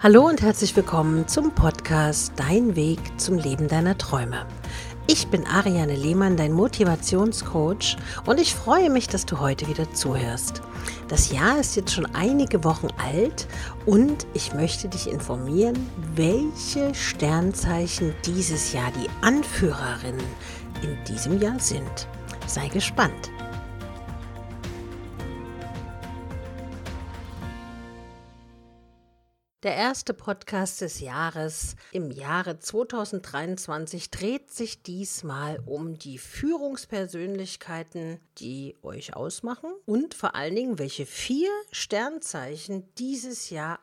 Hallo und herzlich willkommen zum Podcast Dein Weg zum Leben deiner Träume. Ich bin Ariane Lehmann, dein Motivationscoach und ich freue mich, dass du heute wieder zuhörst. Das Jahr ist jetzt schon einige Wochen alt und ich möchte dich informieren, welche Sternzeichen dieses Jahr die Anführerinnen in diesem Jahr sind. Sei gespannt. Der erste Podcast des Jahres. Im Jahre 2023 dreht sich diesmal um die Führungspersönlichkeiten, die euch ausmachen und vor allen Dingen, welche vier Sternzeichen dieses Jahr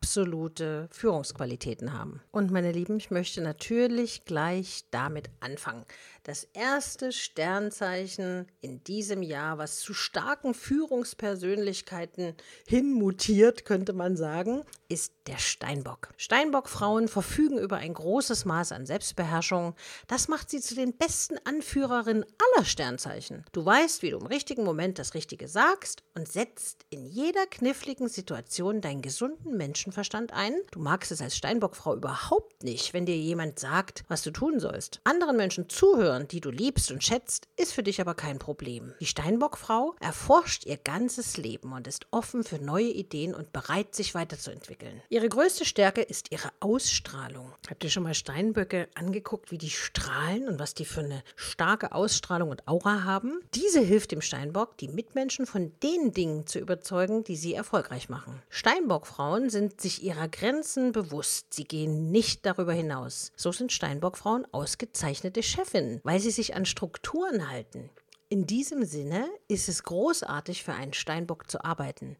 absolute Führungsqualitäten haben. Und meine Lieben, ich möchte natürlich gleich damit anfangen. Das erste Sternzeichen in diesem Jahr, was zu starken Führungspersönlichkeiten hinmutiert, könnte man sagen, ist der Steinbock. Steinbock-Frauen verfügen über ein großes Maß an Selbstbeherrschung. Das macht sie zu den besten Anführerinnen aller Sternzeichen. Du weißt, wie du im richtigen Moment das Richtige sagst und setzt in jeder kniffligen Situation deinen gesunden Menschenverstand ein. Du magst es als Steinbockfrau überhaupt nicht, wenn dir jemand sagt, was du tun sollst. Anderen Menschen zuhören, die du liebst und schätzt, ist für dich aber kein Problem. Die Steinbockfrau erforscht ihr ganzes Leben und ist offen für neue Ideen und bereit, sich weiterzuentwickeln. Ihre größte Stärke ist ihre Ausstrahlung. Habt ihr schon mal Steinböcke angeguckt, wie die strahlen und was die für eine starke Ausstrahlung und Aura haben? Diese hilft dem Steinbock, die Mitmenschen von den Dingen zu überzeugen, die sie erfolgreich machen. Steinbockfrauen sind sich ihrer Grenzen bewusst. Sie gehen nicht darüber hinaus. So sind Steinbockfrauen ausgezeichnete Chefinnen, weil sie sich an Strukturen halten. In diesem Sinne ist es großartig für einen Steinbock zu arbeiten.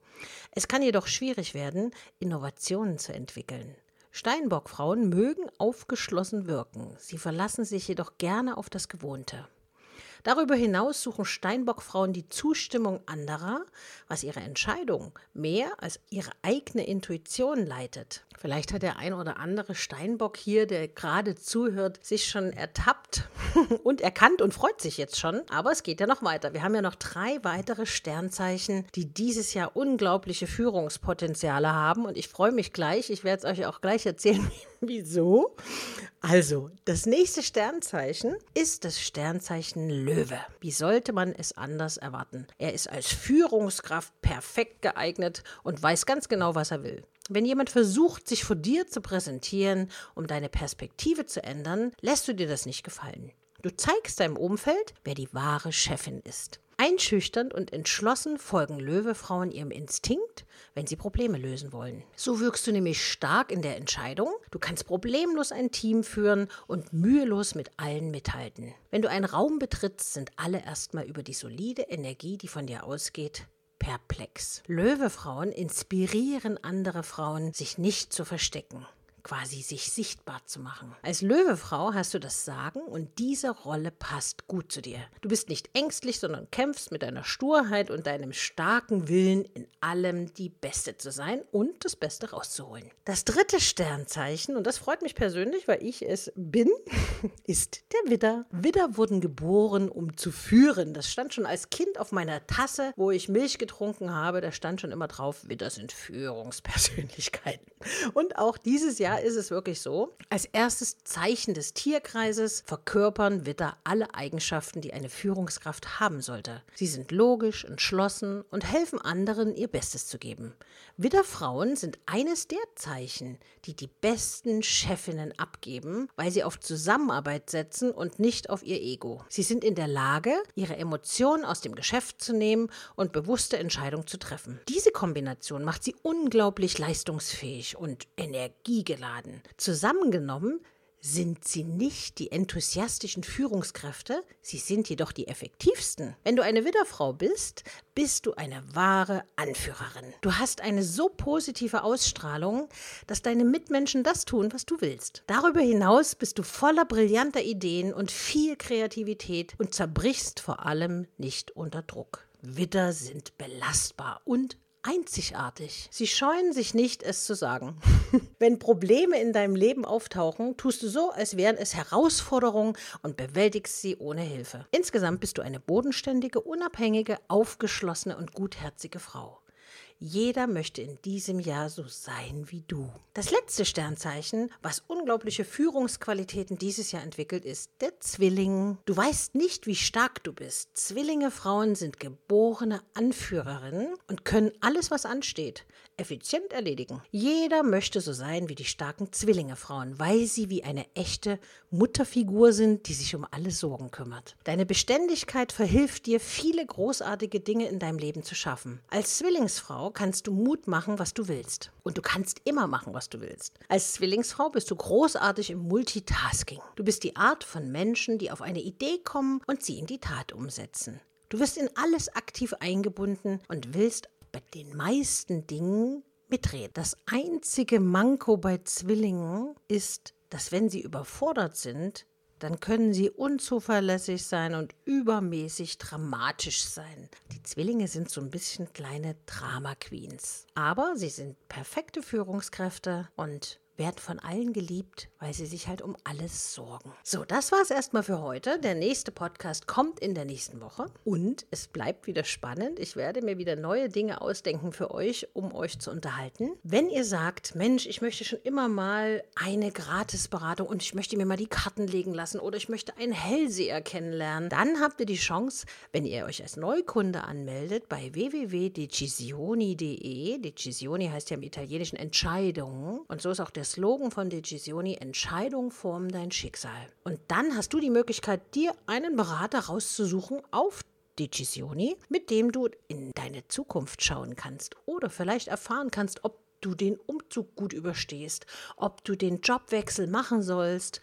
Es kann jedoch schwierig werden, Innovationen zu entwickeln. Steinbockfrauen mögen aufgeschlossen wirken, sie verlassen sich jedoch gerne auf das Gewohnte. Darüber hinaus suchen Steinbockfrauen die Zustimmung anderer, was ihre Entscheidung mehr als ihre eigene Intuition leitet. Vielleicht hat der ein oder andere Steinbock hier, der gerade zuhört, sich schon ertappt und erkannt und freut sich jetzt schon. Aber es geht ja noch weiter. Wir haben ja noch drei weitere Sternzeichen, die dieses Jahr unglaubliche Führungspotenziale haben. Und ich freue mich gleich. Ich werde es euch auch gleich erzählen, wieso. Also, das nächste Sternzeichen ist das Sternzeichen Löwe. Wie sollte man es anders erwarten? Er ist als Führungskraft perfekt geeignet und weiß ganz genau, was er will. Wenn jemand versucht, sich vor dir zu präsentieren, um deine Perspektive zu ändern, lässt du dir das nicht gefallen. Du zeigst deinem Umfeld, wer die wahre Chefin ist. Einschüchternd und entschlossen folgen Löwefrauen ihrem Instinkt, wenn sie Probleme lösen wollen. So wirkst du nämlich stark in der Entscheidung, du kannst problemlos ein Team führen und mühelos mit allen mithalten. Wenn du einen Raum betrittst, sind alle erstmal über die solide Energie, die von dir ausgeht, perplex. Löwefrauen inspirieren andere Frauen, sich nicht zu verstecken quasi sich sichtbar zu machen. Als Löwefrau hast du das Sagen und diese Rolle passt gut zu dir. Du bist nicht ängstlich, sondern kämpfst mit deiner Sturheit und deinem starken Willen, in allem die Beste zu sein und das Beste rauszuholen. Das dritte Sternzeichen, und das freut mich persönlich, weil ich es bin, ist der Widder. Widder wurden geboren, um zu führen. Das stand schon als Kind auf meiner Tasse, wo ich Milch getrunken habe. Da stand schon immer drauf, Widder sind Führungspersönlichkeiten. Und auch dieses Jahr ist es wirklich so. Als erstes Zeichen des Tierkreises verkörpern Witter alle Eigenschaften, die eine Führungskraft haben sollte. Sie sind logisch, entschlossen und helfen anderen, ihr Bestes zu geben. Widderfrauen sind eines der Zeichen, die die besten Chefinnen abgeben, weil sie auf Zusammenarbeit setzen und nicht auf ihr Ego. Sie sind in der Lage, ihre Emotionen aus dem Geschäft zu nehmen und bewusste Entscheidungen zu treffen. Diese Kombination macht sie unglaublich leistungsfähig und energiegeladen geladen. Zusammengenommen sind sie nicht die enthusiastischen Führungskräfte, sie sind jedoch die effektivsten. Wenn du eine Widderfrau bist, bist du eine wahre Anführerin. Du hast eine so positive Ausstrahlung, dass deine Mitmenschen das tun, was du willst. Darüber hinaus bist du voller brillanter Ideen und viel Kreativität und zerbrichst vor allem nicht unter Druck. Widder sind belastbar und einzigartig. Sie scheuen sich nicht, es zu sagen. Wenn Probleme in deinem Leben auftauchen, tust du so, als wären es Herausforderungen und bewältigst sie ohne Hilfe. Insgesamt bist du eine bodenständige, unabhängige, aufgeschlossene und gutherzige Frau. Jeder möchte in diesem Jahr so sein wie du. Das letzte Sternzeichen, was unglaubliche Führungsqualitäten dieses Jahr entwickelt, ist der Zwilling. Du weißt nicht, wie stark du bist. Zwillinge Frauen sind geborene Anführerinnen und können alles, was ansteht, effizient erledigen. Jeder möchte so sein wie die starken Zwillinge Frauen, weil sie wie eine echte Mutterfigur sind, die sich um alle Sorgen kümmert. Deine Beständigkeit verhilft dir, viele großartige Dinge in deinem Leben zu schaffen. Als Zwillingsfrau kannst du Mut machen, was du willst. Und du kannst immer machen, was du willst. Als Zwillingsfrau bist du großartig im Multitasking. Du bist die Art von Menschen, die auf eine Idee kommen und sie in die Tat umsetzen. Du wirst in alles aktiv eingebunden und willst bei den meisten Dingen mitreden. Das einzige Manko bei Zwillingen ist, dass wenn sie überfordert sind, dann können sie unzuverlässig sein und übermäßig dramatisch sein. Die Zwillinge sind so ein bisschen kleine Drama Queens. Aber sie sind perfekte Führungskräfte und werden von allen geliebt, weil sie sich halt um alles sorgen. So, das war es erstmal für heute. Der nächste Podcast kommt in der nächsten Woche und es bleibt wieder spannend. Ich werde mir wieder neue Dinge ausdenken für euch, um euch zu unterhalten. Wenn ihr sagt, Mensch, ich möchte schon immer mal eine Gratisberatung und ich möchte mir mal die Karten legen lassen oder ich möchte einen Hellseher kennenlernen, dann habt ihr die Chance, wenn ihr euch als Neukunde anmeldet, bei www.decisioni.de. Decisioni heißt ja im Italienischen Entscheidungen und so ist auch der Slogan von Decisioni, Entscheidung formen dein Schicksal. Und dann hast du die Möglichkeit, dir einen Berater rauszusuchen auf Decisioni, mit dem du in deine Zukunft schauen kannst oder vielleicht erfahren kannst, ob du den Umzug gut überstehst, ob du den Jobwechsel machen sollst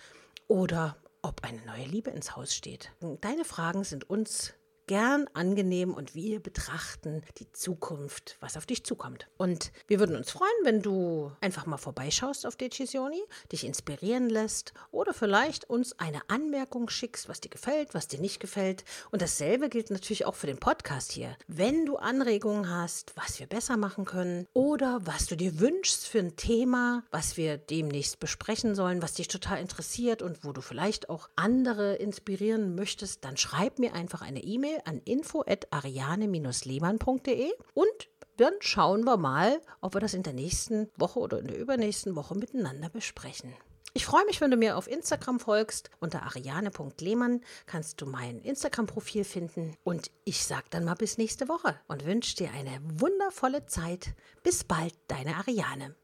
oder ob eine neue Liebe ins Haus steht. Deine Fragen sind uns gern angenehm und wir betrachten die Zukunft, was auf dich zukommt. Und wir würden uns freuen, wenn du einfach mal vorbeischaust auf Decisioni, dich inspirieren lässt oder vielleicht uns eine Anmerkung schickst, was dir gefällt, was dir nicht gefällt. Und dasselbe gilt natürlich auch für den Podcast hier. Wenn du Anregungen hast, was wir besser machen können oder was du dir wünschst für ein Thema, was wir demnächst besprechen sollen, was dich total interessiert und wo du vielleicht auch andere inspirieren möchtest, dann schreib mir einfach eine E-Mail Mail an info@ariane-lehmann.de und dann schauen wir mal, ob wir das in der nächsten Woche oder in der übernächsten Woche miteinander besprechen. Ich freue mich, wenn du mir auf Instagram folgst. Unter ariane.lehmann kannst du mein Instagram-Profil finden. Und ich sage dann mal bis nächste Woche und wünsche dir eine wundervolle Zeit. Bis bald, deine Ariane.